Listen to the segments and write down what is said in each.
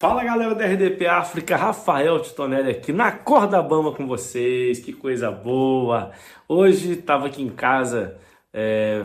Fala galera da RDP África, Rafael Titonelli aqui na corda bamba com vocês, que coisa boa! Hoje estava aqui em casa é,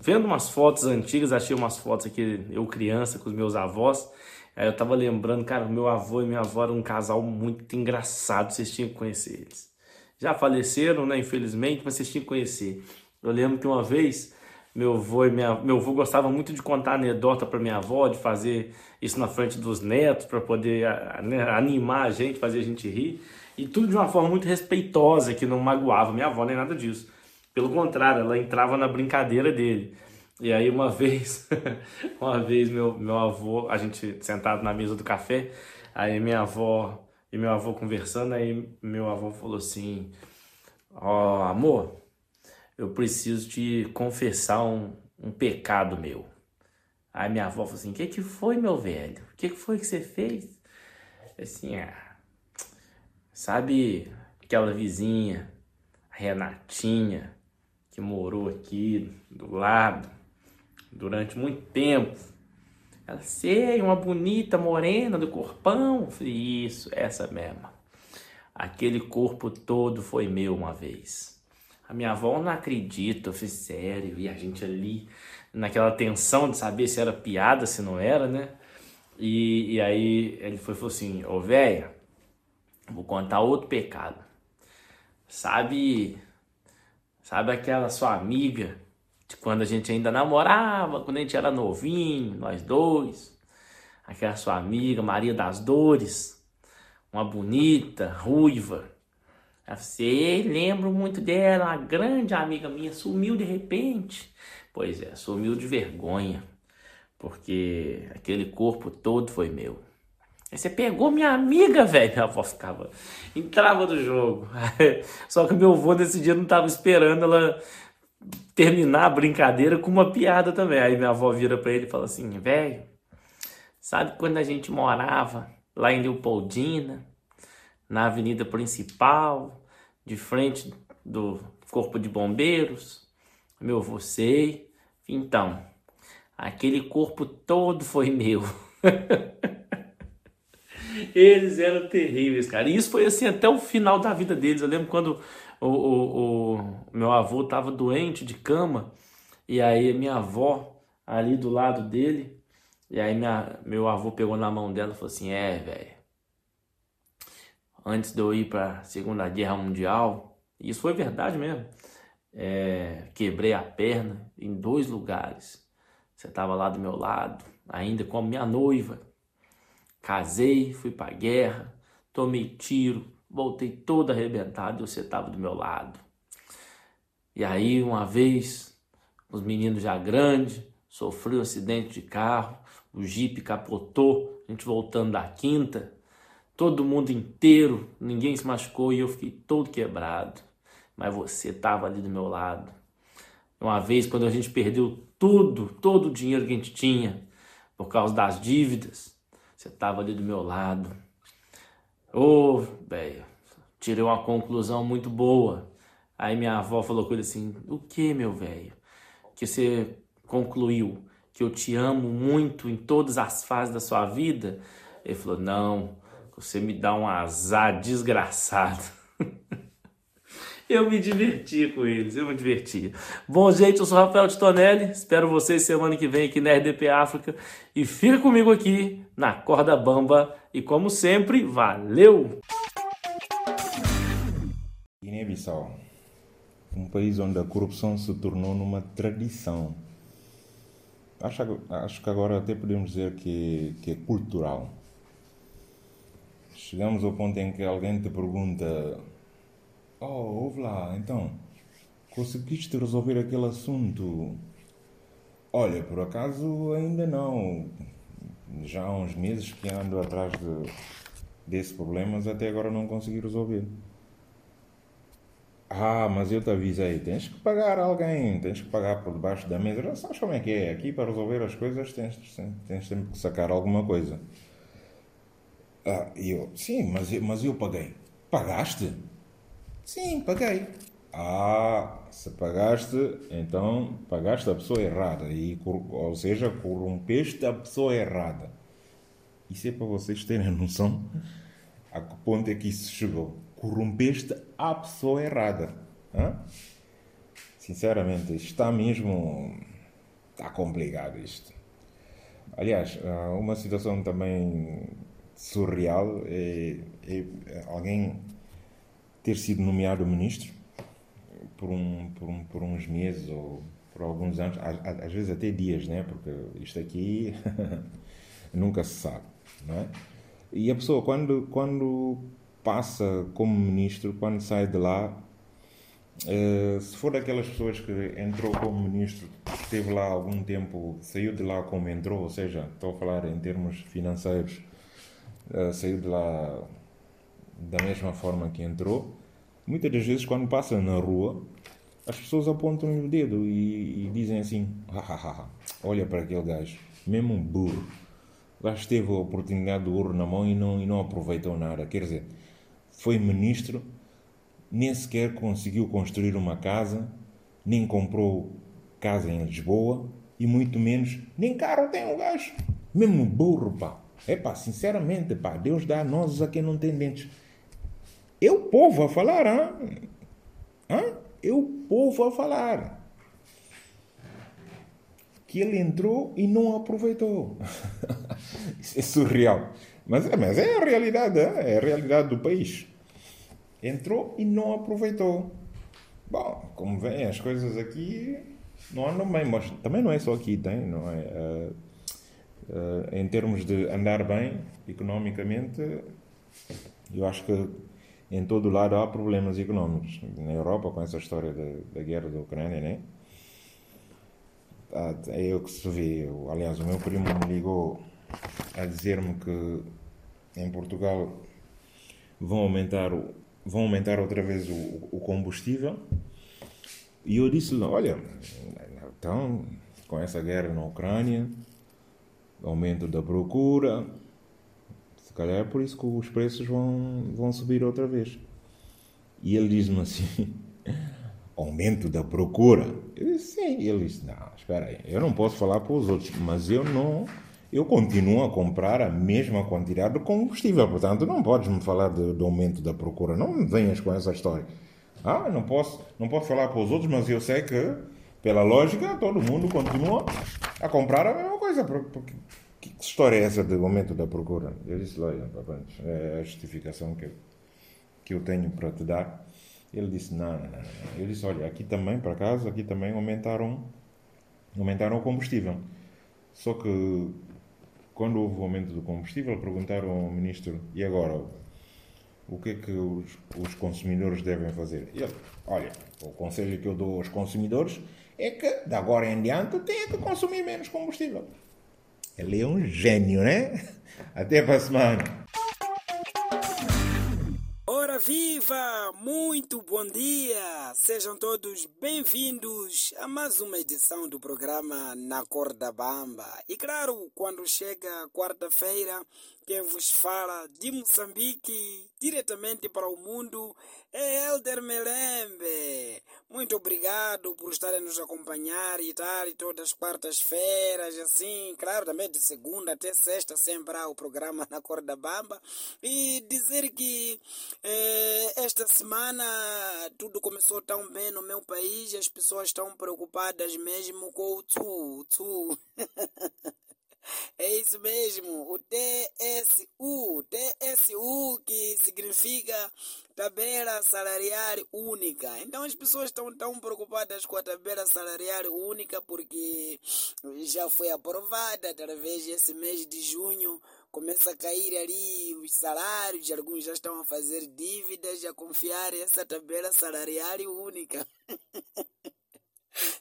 vendo umas fotos antigas, achei umas fotos aqui, eu criança com os meus avós, aí eu tava lembrando, cara, meu avô e minha avó eram um casal muito engraçado, vocês tinham que conhecer eles. Já faleceram, né, infelizmente, mas vocês tinham que conhecer. Eu lembro que uma vez meu avô e minha meu avô gostava muito de contar anedota para minha avó, de fazer isso na frente dos netos para poder né, animar a gente, fazer a gente rir e tudo de uma forma muito respeitosa que não magoava minha avó nem nada disso. Pelo contrário, ela entrava na brincadeira dele. E aí uma vez, uma vez meu meu avô, a gente sentado na mesa do café, aí minha avó e meu avô conversando, aí meu avô falou assim: "Ó, oh, amor, eu preciso te confessar um, um pecado meu. Aí minha avó falou assim: O que, que foi, meu velho? O que, que foi que você fez? Assim, ah, sabe aquela vizinha, a Renatinha, que morou aqui do lado durante muito tempo? Ela, sei, uma bonita morena do corpão. Eu falei, isso, essa mesma. Aquele corpo todo foi meu uma vez. A minha avó não acredita, eu fiz sério, e a gente ali naquela tensão de saber se era piada, se não era, né? E, e aí ele foi falou assim: Ô véia, vou contar outro pecado. Sabe, sabe aquela sua amiga de quando a gente ainda namorava, quando a gente era novinho, nós dois? Aquela sua amiga Maria das Dores, uma bonita, ruiva Sei, lembro muito dela, uma grande amiga minha, sumiu de repente. Pois é, sumiu de vergonha, porque aquele corpo todo foi meu. Aí você pegou minha amiga, velho. Minha avó ficava, entrava no jogo. Só que meu avô nesse dia não estava esperando ela terminar a brincadeira com uma piada também. Aí minha avó vira para ele e fala assim: velho, sabe quando a gente morava lá em Leopoldina, na avenida principal, de frente do corpo de bombeiros, meu avô sei. Então, aquele corpo todo foi meu. Eles eram terríveis, cara. E isso foi assim até o final da vida deles. Eu lembro quando o, o, o meu avô estava doente de cama, e aí minha avó ali do lado dele, e aí minha, meu avô pegou na mão dela e falou assim: É, velho, antes de eu ir para a Segunda Guerra Mundial, isso foi verdade mesmo, é, quebrei a perna em dois lugares. Você estava lá do meu lado, ainda como minha noiva. Casei, fui para a guerra, tomei tiro, voltei todo arrebentado e você estava do meu lado. E aí, uma vez, os meninos já grandes, sofreu um acidente de carro, o jipe capotou, a gente voltando da quinta, todo mundo inteiro, ninguém se machucou e eu fiquei todo quebrado. Mas você estava ali do meu lado. Uma vez, quando a gente perdeu tudo, todo o dinheiro que a gente tinha, por causa das dívidas, você estava ali do meu lado. Ô, oh, velho, tirei uma conclusão muito boa. Aí minha avó falou ele assim: O que, meu velho? Que você concluiu que eu te amo muito em todas as fases da sua vida? Ele falou: Não, você me dá um azar desgraçado. eu me diverti com eles, eu me diverti. Bom, gente, eu sou Rafael Titonelli. Espero vocês semana que vem aqui na RDP África. E fica comigo aqui na Corda Bamba. E como sempre, valeu! Guiné-Bissau, um país onde a corrupção se tornou numa tradição. Acho, acho que agora até podemos dizer que, que é cultural chegamos ao ponto em que alguém te pergunta: Oh, ouve lá, então, conseguiste resolver aquele assunto? Olha, por acaso ainda não. Já há uns meses que ando atrás de, desse problema, mas até agora não consegui resolver. Ah, mas eu te avisei, tens que pagar alguém, tens que pagar por debaixo da mesa. Já sabes como é que é? Aqui para resolver as coisas tens, tens sempre que sacar alguma coisa. Ah, eu, sim, mas, mas eu paguei. Pagaste? Sim, paguei. Ah, se pagaste, então pagaste a pessoa errada, e, ou seja, corrompeste a pessoa errada. Isso é para vocês terem noção a que ponto é que isso chegou. Corrompeste a pessoa errada. Hã? Sinceramente, está mesmo. Está complicado isto. Aliás, uma situação também surreal é, é alguém ter sido nomeado ministro por, um, por, um, por uns meses ou por alguns anos, às, vezes até dias, né? porque isto aqui nunca se sabe. Não é? E a pessoa, quando, quando passa como ministro, quando sai de lá, uh, se for daquelas pessoas que entrou como ministro, esteve lá algum tempo, saiu de lá como entrou, ou seja, estou a falar em termos financeiros, uh, saiu de lá da mesma forma que entrou, muitas das vezes quando passa na rua, as pessoas apontam o dedo e, e dizem assim: olha para aquele gajo, mesmo um burro. O gajo teve a oportunidade do ouro na mão e não, e não aproveitou nada. Quer dizer, foi ministro, nem sequer conseguiu construir uma casa, nem comprou casa em Lisboa e muito menos nem carro tem o gajo. Mesmo burro, pá. É pá, sinceramente, pá, Deus dá nós a quem não tem dentes. O povo a falar, hã? hã? Povo a falar que ele entrou e não aproveitou. Isso é surreal. Mas, é, mas é a realidade, é a realidade do país. Entrou e não aproveitou. Bom, como vem, as coisas aqui não andam bem, mas também não é só aqui, tem, não é? Uh, em termos de andar bem economicamente, eu acho que em todo lado há problemas económicos. Na Europa, com essa história da, da guerra da Ucrânia, né? Ah, é eu que se vê. Aliás, o meu primo me ligou a dizer-me que em Portugal vão aumentar, vão aumentar outra vez o, o combustível. E eu disse-lhe: Olha, então, com essa guerra na Ucrânia, aumento da procura, se calhar é por isso que os preços vão, vão subir outra vez. E ele diz-me assim aumento da procura? Eu disse, sim. Ele disse, não, espera aí, eu não posso falar para os outros, mas eu não, eu continuo a comprar a mesma quantidade de combustível, portanto não podes me falar de, do aumento da procura, não me venhas com essa história. Ah, não posso, não posso falar para os outros, mas eu sei que, pela lógica, todo mundo continua a comprar a mesma coisa. Porque, que história é essa do aumento da procura? Eu disse, olha, é a justificação que, que eu tenho para te dar ele disse, não, não, não. Ele disse, olha, aqui também, para casa, aqui também aumentaram, aumentaram o combustível. Só que, quando houve o aumento do combustível, perguntaram ao ministro, e agora? O que é que os, os consumidores devem fazer? Ele, olha, o conselho que eu dou aos consumidores é que, de agora em diante, têm que consumir menos combustível. Ele é um gênio, né? Até a semana viva! Muito bom dia! Sejam todos bem-vindos a mais uma edição do programa Na Corda Bamba. E claro, quando chega quarta-feira, quem vos fala de Moçambique, diretamente para o mundo, é Elder Melembe. Muito obrigado por estarem nos acompanhar e tal, e todas as quartas-feiras, assim, claro, também de segunda até sexta, sempre há o programa na Corda Bamba. E dizer que eh, esta semana tudo começou tão bem no meu país, as pessoas estão preocupadas mesmo com o tu, tu. É isso mesmo, o TSU, TSU que significa tabela salarial única. Então as pessoas estão tão preocupadas com a tabela salarial única porque já foi aprovada através desse mês de junho. Começa a cair ali os salários, alguns já estão a fazer dívidas, a confiar nessa tabela salarial única.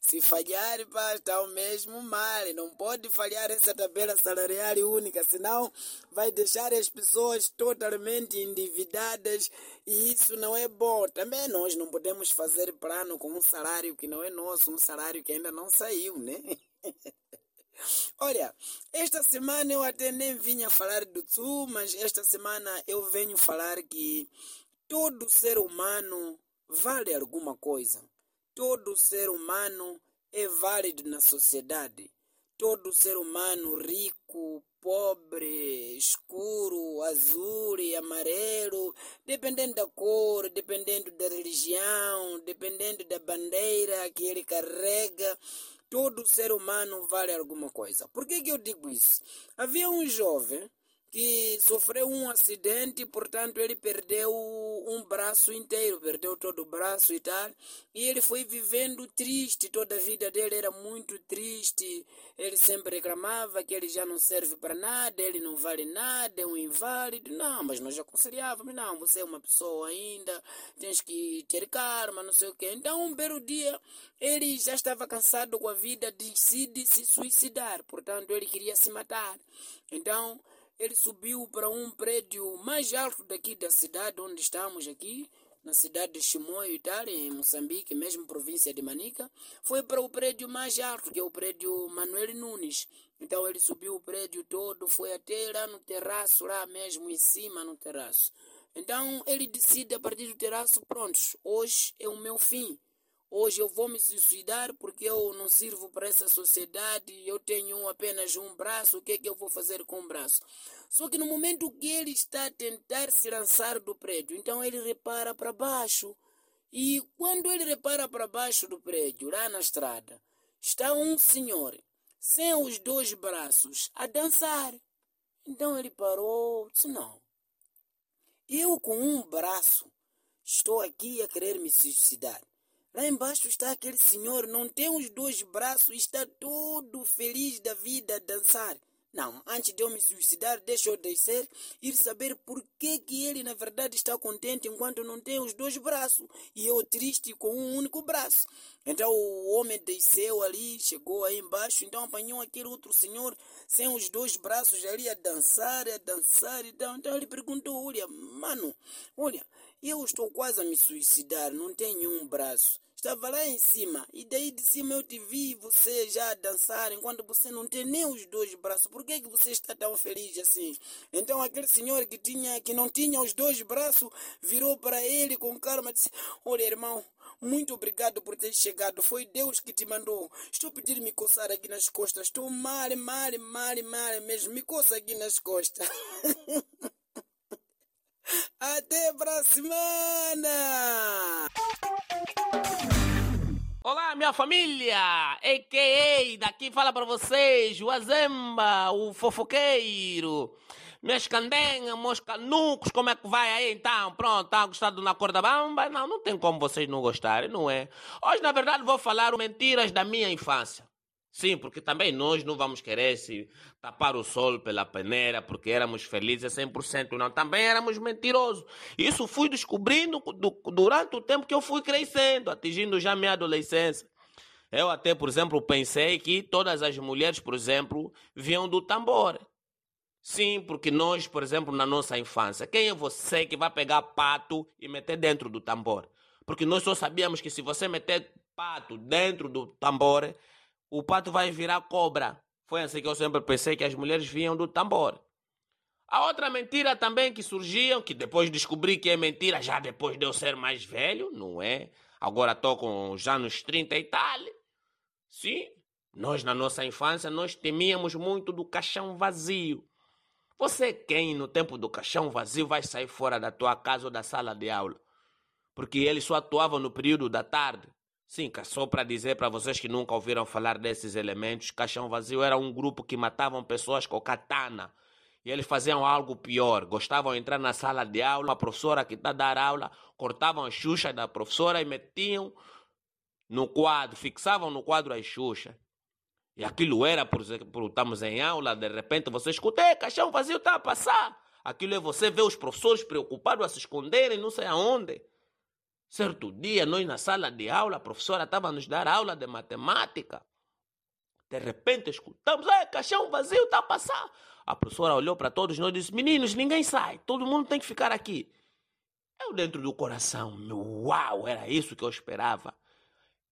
Se falhar, está o mesmo mal. Não pode falhar essa tabela salarial única, senão vai deixar as pessoas totalmente endividadas e isso não é bom. Também nós não podemos fazer plano com um salário que não é nosso, um salário que ainda não saiu, né? Olha, esta semana eu até nem vinha falar do Tsu, mas esta semana eu venho falar que todo ser humano vale alguma coisa. Todo ser humano é válido na sociedade. Todo ser humano, rico, pobre, escuro, azul amarelo, dependendo da cor, dependendo da religião, dependendo da bandeira que ele carrega, todo ser humano vale alguma coisa. Por que, que eu digo isso? Havia um jovem que sofreu um acidente, portanto ele perdeu um braço inteiro, perdeu todo o braço e tal, e ele foi vivendo triste, toda a vida dele era muito triste, ele sempre reclamava que ele já não serve para nada, ele não vale nada, é um inválido, não, mas nós aconselhávamos, não, você é uma pessoa ainda, tens que ter karma, não sei o quê. Então um belo dia ele já estava cansado com a vida, decide se suicidar, portanto ele queria se matar. Então ele subiu para um prédio mais alto daqui da cidade onde estamos aqui, na cidade de Chimoio e em Moçambique, mesmo província de Manica, foi para o prédio mais alto, que é o prédio Manuel Nunes. Então ele subiu o prédio todo, foi até lá no terraço, lá mesmo em cima no terraço. Então ele decide a partir do terraço, prontos, hoje é o meu fim. Hoje eu vou me suicidar porque eu não sirvo para essa sociedade, eu tenho apenas um braço, o que é que eu vou fazer com o braço? Só que no momento que ele está a tentar se lançar do prédio, então ele repara para baixo. E quando ele repara para baixo do prédio, lá na estrada, está um senhor sem os dois braços a dançar. Então ele parou, disse: Não, eu com um braço estou aqui a querer me suicidar. Lá embaixo está aquele senhor, não tem os dois braços, está todo feliz da vida a dançar. Não, antes de eu me suicidar, deixa eu descer e saber por que, que ele na verdade está contente enquanto não tem os dois braços e eu triste com um único braço. Então o homem desceu ali, chegou aí embaixo, então apanhou aquele outro senhor sem os dois braços ali a dançar, a dançar. Então, então ele perguntou: Olha, mano, olha, eu estou quase a me suicidar, não tenho um braço. Estava lá em cima e daí de cima eu te vi você já dançar enquanto você não tem nem os dois braços. Por que, que você está tão feliz assim? Então aquele senhor que tinha que não tinha os dois braços virou para ele com calma e disse: Olha, irmão, muito obrigado por ter chegado. Foi Deus que te mandou. Estou pedindo me coçar aqui nas costas. Estou mal, mal, mal, mal mesmo. Me coça aqui nas costas. Até pra semana! Olá, minha família! A.K.A. daqui fala para vocês, o Azemba, o fofoqueiro. Meus candengas, meus canucos, como é que vai aí então? Pronto, tá gostado na corda bamba? Não, não tem como vocês não gostarem, não é? Hoje, na verdade, vou falar mentiras da minha infância. Sim, porque também nós não vamos querer se tapar o sol pela peneira porque éramos felizes 100%, não. Também éramos mentirosos. Isso fui descobrindo durante o tempo que eu fui crescendo, atingindo já minha adolescência. Eu até, por exemplo, pensei que todas as mulheres, por exemplo, vinham do tambor. Sim, porque nós, por exemplo, na nossa infância, quem é você que vai pegar pato e meter dentro do tambor? Porque nós só sabíamos que se você meter pato dentro do tambor, o pato vai virar cobra. Foi assim que eu sempre pensei que as mulheres vinham do tambor. A outra mentira também que surgiam, que depois descobri que é mentira, já depois de eu ser mais velho, não é? Agora estou com já nos 30 e tal. Sim, nós na nossa infância, nós temíamos muito do caixão vazio. Você quem no tempo do caixão vazio vai sair fora da tua casa ou da sala de aula? Porque ele só atuava no período da tarde. Sim, só para dizer para vocês que nunca ouviram falar desses elementos, Caixão Vazio era um grupo que matavam pessoas com katana. E eles faziam algo pior. Gostavam de entrar na sala de aula, a professora que está a dar aula, cortavam as xuxas da professora e metiam no quadro, fixavam no quadro as xuxas. E aquilo era, por exemplo, estamos em aula, de repente você escuta, caixão vazio está a passar. Aquilo é você ver os professores preocupados a se esconderem, não sei aonde. Certo dia, nós na sala de aula, a professora estava a nos dar aula de matemática. De repente escutamos, é, caixão vazio está a passar. A professora olhou para todos nós e disse, meninos, ninguém sai, todo mundo tem que ficar aqui. Eu dentro do coração, uau, era isso que eu esperava.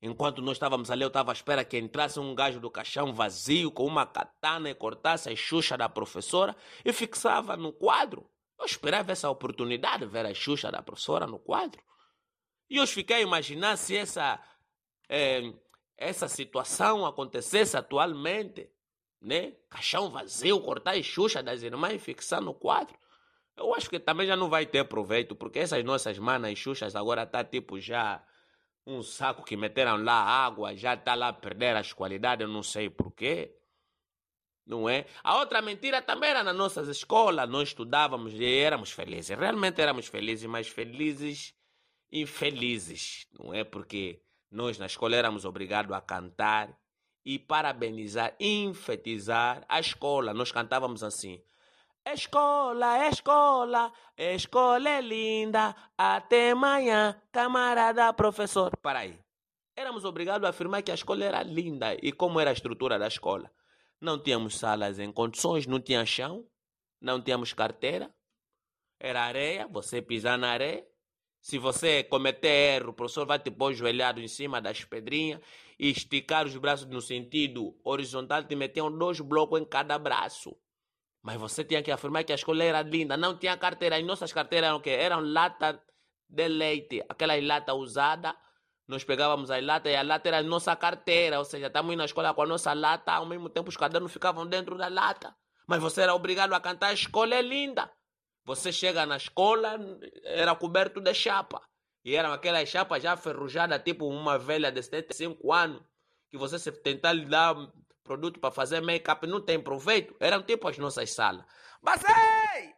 Enquanto nós estávamos ali, eu estava à espera que entrasse um gajo do caixão vazio com uma katana e cortasse a xuxa da professora e fixava no quadro. Eu esperava essa oportunidade, ver a xuxa da professora no quadro. E eu fiquei a imaginar se essa, é, essa situação acontecesse atualmente. né? Caixão vazio, cortar as xuxas das irmãs e fixar no quadro. Eu acho que também já não vai ter proveito, porque essas nossas manas xuxas agora tá tipo já um saco que meteram lá água, já tá lá a perder as qualidades, eu não sei porquê. Não é? A outra mentira também era nas nossas escolas, nós estudávamos e éramos felizes. Realmente éramos felizes, mas felizes, infelizes, não é? Porque nós na escola éramos obrigados a cantar e parabenizar, enfetizar a escola. Nós cantávamos assim. Escola, escola, escola é linda, até amanhã, camarada professor. Para aí. Éramos obrigados a afirmar que a escola era linda. E como era a estrutura da escola? Não tínhamos salas em condições, não tinha chão, não tínhamos carteira. Era areia, você pisar na areia. Se você cometer erro, o professor vai te pôr joelhado em cima das pedrinhas e esticar os braços no sentido horizontal, te metiam dois blocos em cada braço. Mas você tinha que afirmar que a escola era linda, não tinha carteira. As nossas carteiras eram o quê? Eram lata de leite, aquela lata usada. Nós pegávamos a lata e a lata era a nossa carteira, ou seja, estamos indo na escola com a nossa lata, ao mesmo tempo os cadernos ficavam dentro da lata. Mas você era obrigado a cantar, a escola é linda. Você chega na escola, era coberto de chapa. E eram aquelas chapas já ferrujadas, tipo uma velha de 75 anos, que você se tentar lhe dar produto para fazer make-up não tem proveito. Eram tipo as nossas salas. Mas ei!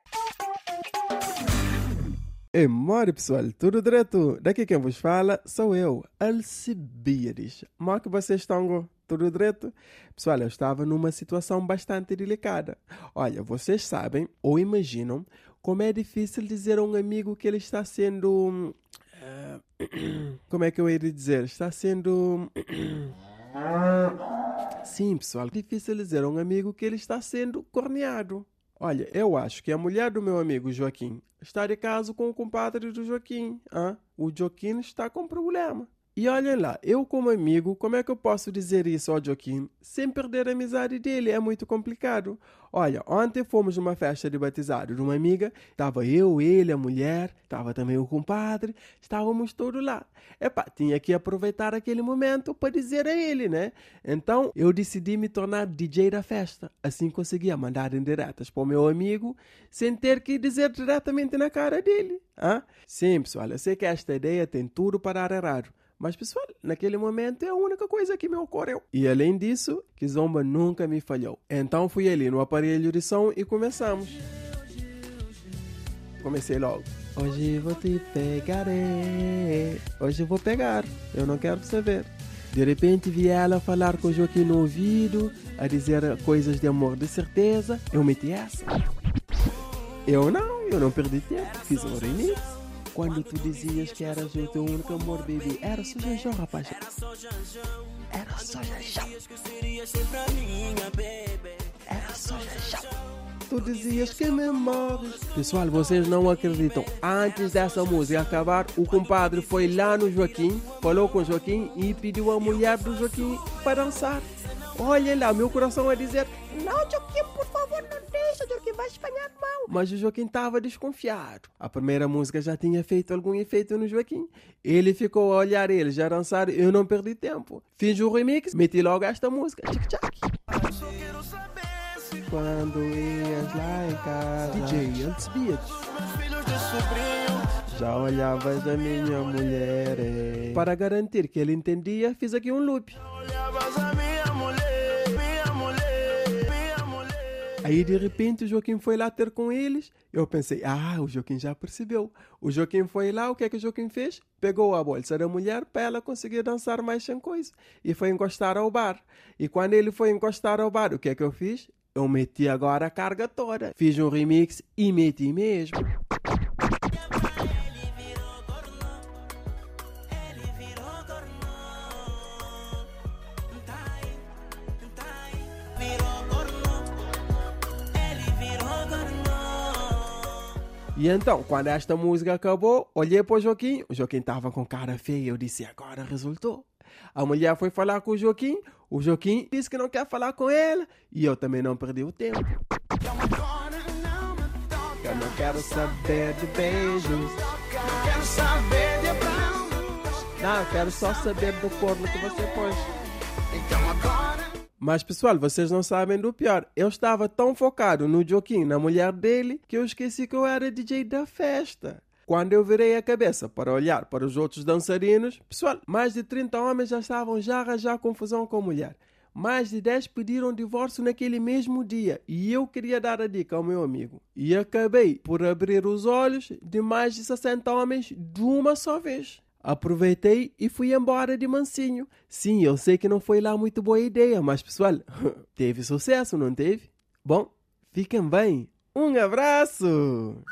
E more pessoal, tudo direto? Daqui quem vos fala sou eu, Alcibiades. Como que vocês estão? Tudo direto? Pessoal, eu estava numa situação bastante delicada. Olha, vocês sabem ou imaginam como é difícil dizer a um amigo que ele está sendo. Uh, como é que eu ia dizer? Está sendo. Sim, pessoal, é difícil dizer a um amigo que ele está sendo corneado. Olha, eu acho que a mulher do meu amigo Joaquim está de caso com o compadre do Joaquim. Ah, o Joaquim está com problema. E olhem lá, eu como amigo, como é que eu posso dizer isso ao Joaquim sem perder a amizade dele? É muito complicado. Olha, ontem fomos numa festa de batizado de uma amiga, estava eu, ele, a mulher, estava também o compadre, estávamos todos lá. Epá, tinha que aproveitar aquele momento para dizer a ele, né? Então eu decidi me tornar DJ da festa. Assim conseguia mandar indiretas para o meu amigo sem ter que dizer diretamente na cara dele. Ah? Sim, pessoal, eu sei que esta ideia tem tudo para dar errado. Mas, pessoal, naquele momento é a única coisa que me ocorreu. E além disso, Kizomba nunca me falhou. Então fui ali no aparelho de som e começamos. Comecei logo. Hoje vou te pegar, hoje vou pegar, eu não quero saber. De repente vi ela falar com o Joaquim no ouvido, a dizer coisas de amor de certeza. Eu meti essa. Eu não, eu não perdi tempo, fiz um remix. Quando tu dizias que eras o teu único amor, baby, era só Janjão, rapaz. Era só Janjão. Era só Janjão. Tu dizias que me morres. Pessoal, vocês não acreditam. Antes dessa música acabar, o compadre foi lá no Joaquim, falou com o Joaquim e pediu a mulher do Joaquim para dançar. Olha lá, meu coração a dizer: Não, Joaquim, por deixa, Joaquim, vai espalhar mal. Mas o Joaquim estava desconfiado. A primeira música já tinha feito algum efeito no Joaquim. Ele ficou a olhar ele, já dançar, eu não perdi tempo. Fiz o remix, meti logo esta música. Tic-tac. Quando ias lá em casa, DJ antes Beats. Já olhavas a minha mulher. eh. Para garantir que ele entendia, fiz aqui um loop. Aí de repente o Joaquim foi lá ter com eles. Eu pensei, ah, o Joaquim já percebeu. O Joaquim foi lá, o que é que o Joaquim fez? Pegou a bolsa da mulher para ela conseguir dançar mais sem coisa. E foi encostar ao bar. E quando ele foi encostar ao bar, o que é que eu fiz? Eu meti agora a carga toda. Fiz um remix e meti mesmo. E então, quando esta música acabou, olhei para o Joaquim. O Joaquim estava com cara feia. Eu disse, agora resultou. A mulher foi falar com o Joaquim. O Joaquim disse que não quer falar com ela. E eu também não perdi o tempo. Eu não quero saber de beijos. Quero saber de abraços. Não, eu quero só saber do corno que você pôs. Mas pessoal, vocês não sabem do pior. Eu estava tão focado no Joaquim, na mulher dele, que eu esqueci que eu era DJ da festa. Quando eu virei a cabeça para olhar para os outros dançarinos, pessoal, mais de 30 homens já estavam já a arranjar confusão com a mulher. Mais de 10 pediram divórcio naquele mesmo dia e eu queria dar a dica ao meu amigo. E acabei por abrir os olhos de mais de 60 homens de uma só vez. Aproveitei e fui embora de mansinho. Sim, eu sei que não foi lá muito boa ideia, mas pessoal, teve sucesso, não teve? Bom, fiquem bem. Um abraço!